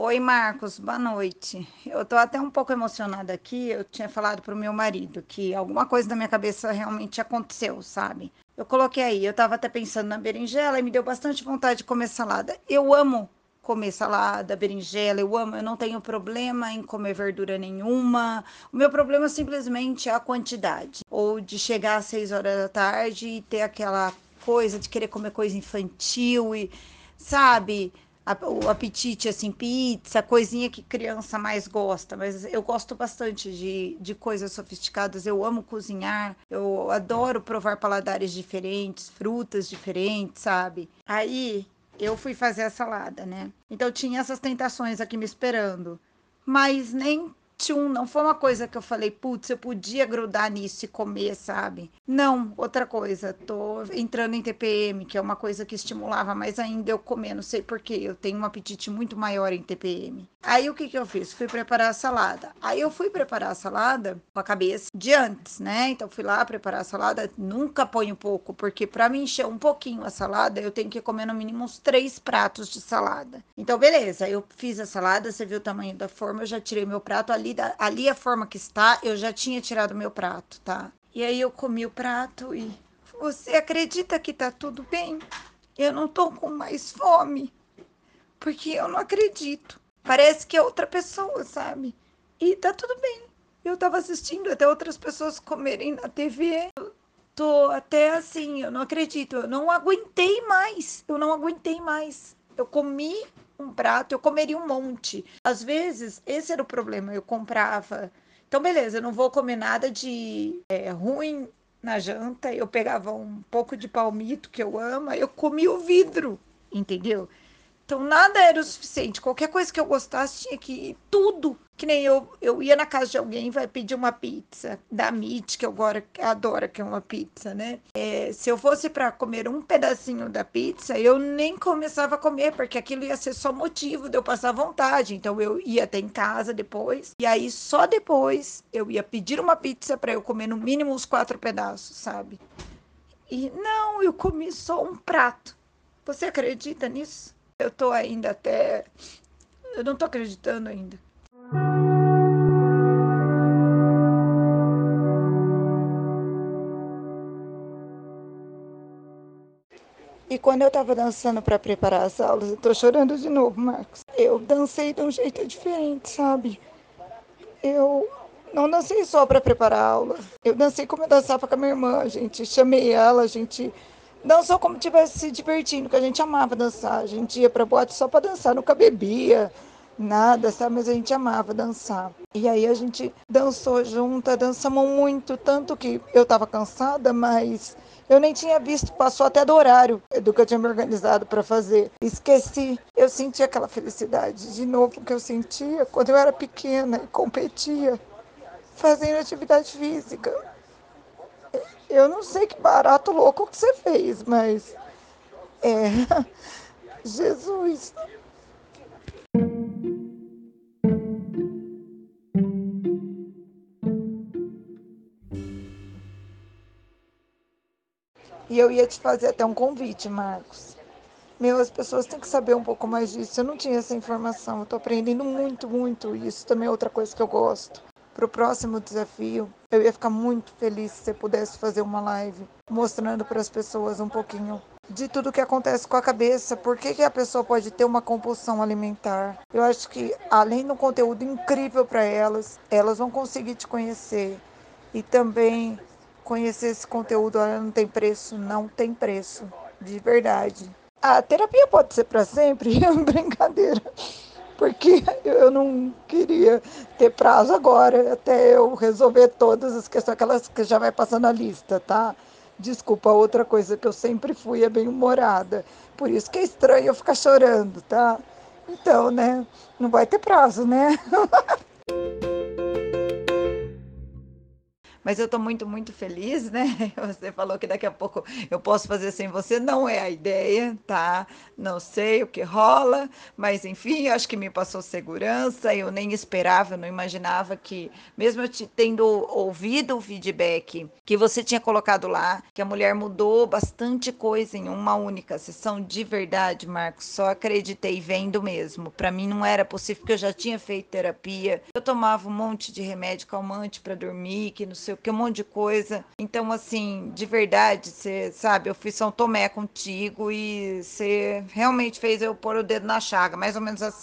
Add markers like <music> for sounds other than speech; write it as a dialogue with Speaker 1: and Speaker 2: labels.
Speaker 1: Oi, Marcos, boa noite. Eu tô até um pouco emocionada aqui. Eu tinha falado pro meu marido que alguma coisa na minha cabeça realmente aconteceu, sabe? Eu coloquei aí, eu tava até pensando na berinjela e me deu bastante vontade de comer salada. Eu amo comer salada, berinjela, eu amo, eu não tenho problema em comer verdura nenhuma. O meu problema simplesmente é a quantidade. Ou de chegar às seis horas da tarde e ter aquela coisa de querer comer coisa infantil e, sabe, o apetite, assim, pizza, coisinha que criança mais gosta, mas eu gosto bastante de, de coisas sofisticadas, eu amo cozinhar, eu adoro provar paladares diferentes, frutas diferentes, sabe? Aí eu fui fazer a salada, né? Então tinha essas tentações aqui me esperando, mas nem tchum, não foi uma coisa que eu falei, putz, eu podia grudar nisso e comer, sabe? Não, outra coisa, tô entrando em TPM, que é uma coisa que estimulava mais ainda eu comer, não sei porquê, eu tenho um apetite muito maior em TPM. Aí o que que eu fiz? Fui preparar a salada. Aí eu fui preparar a salada com a cabeça de antes, né? Então fui lá preparar a salada, nunca ponho pouco, porque para me encher um pouquinho a salada, eu tenho que comer no mínimo uns três pratos de salada. Então beleza, eu fiz a salada, você viu o tamanho da forma, eu já tirei meu prato ali ali, ali a forma que está, eu já tinha tirado meu prato, tá? E aí eu comi o prato e você acredita que tá tudo bem? Eu não tô com mais fome. Porque eu não acredito. Parece que é outra pessoa, sabe? E tá tudo bem. Eu tava assistindo até outras pessoas comerem na TV. Eu tô até assim, eu não acredito. Eu não aguentei mais. Eu não aguentei mais. Eu comi um prato, eu comeria um monte. Às vezes, esse era o problema, eu comprava. Então, beleza, eu não vou comer nada de é, ruim na janta. Eu pegava um pouco de palmito, que eu amo, eu comia o vidro, entendeu? Então nada era o suficiente. Qualquer coisa que eu gostasse tinha que ir tudo. Que nem eu, eu ia na casa de alguém vai pedir uma pizza da Meat, que eu agora adoro que é uma pizza, né? É, se eu fosse para comer um pedacinho da pizza, eu nem começava a comer, porque aquilo ia ser só motivo de eu passar vontade. Então eu ia até em casa depois, e aí só depois eu ia pedir uma pizza para eu comer no mínimo uns quatro pedaços, sabe? E não, eu comi só um prato. Você acredita nisso? Eu tô ainda até. Eu não tô acreditando ainda. E quando eu tava dançando para preparar as aulas, eu tô chorando de novo, Marcos. Eu dancei de um jeito diferente, sabe? Eu não dancei só para preparar a aula. Eu dancei como eu dançava com a minha irmã, gente. Chamei ela, a gente dançou como tivesse se divertindo, que a gente amava dançar. A gente ia pra boate só pra dançar, nunca bebia, nada, sabe? Mas a gente amava dançar. E aí a gente dançou junta, dançamos muito, tanto que eu tava cansada, mas eu nem tinha visto, passou até do horário do que eu tinha me organizado para fazer. Esqueci. Eu senti aquela felicidade de novo que eu sentia quando eu era pequena e competia, fazendo atividade física. Eu não sei que barato louco que você fez, mas. É. <laughs> Jesus. E eu ia te fazer até um convite, Marcos. Meu, as pessoas têm que saber um pouco mais disso. Eu não tinha essa informação. Eu tô aprendendo muito, muito. Isso também é outra coisa que eu gosto para o próximo desafio, eu ia ficar muito feliz se você pudesse fazer uma live mostrando para as pessoas um pouquinho de tudo que acontece com a cabeça, por que, que a pessoa pode ter uma compulsão alimentar. Eu acho que, além do conteúdo incrível para elas, elas vão conseguir te conhecer e também conhecer esse conteúdo. Não tem preço, não tem preço, de verdade. A terapia pode ser para sempre, <laughs> brincadeira porque eu não queria ter prazo agora, até eu resolver todas as questões, aquelas que já vai passando a lista, tá? Desculpa, outra coisa que eu sempre fui é bem humorada. Por isso que é estranho eu ficar chorando, tá? Então, né? Não vai ter prazo, né? <laughs> Mas eu tô muito, muito feliz, né? <laughs> Você falou que daqui a pouco eu posso fazer sem você. Não é a ideia, tá? Não sei o que rola, mas enfim, acho que me passou segurança. Eu nem esperava, eu não imaginava que, mesmo eu tendo ouvido o feedback que você tinha colocado lá, que a mulher mudou bastante coisa em uma única sessão, de verdade, Marcos, só acreditei vendo mesmo. Para mim não era possível, porque eu já tinha feito terapia, eu tomava um monte de remédio calmante para dormir, que não sei o que, um monte de coisa. Então, assim, de verdade, você sabe, eu fui São Tomé contigo e você realmente fez eu pôr o dedo na chaga, mais ou menos assim.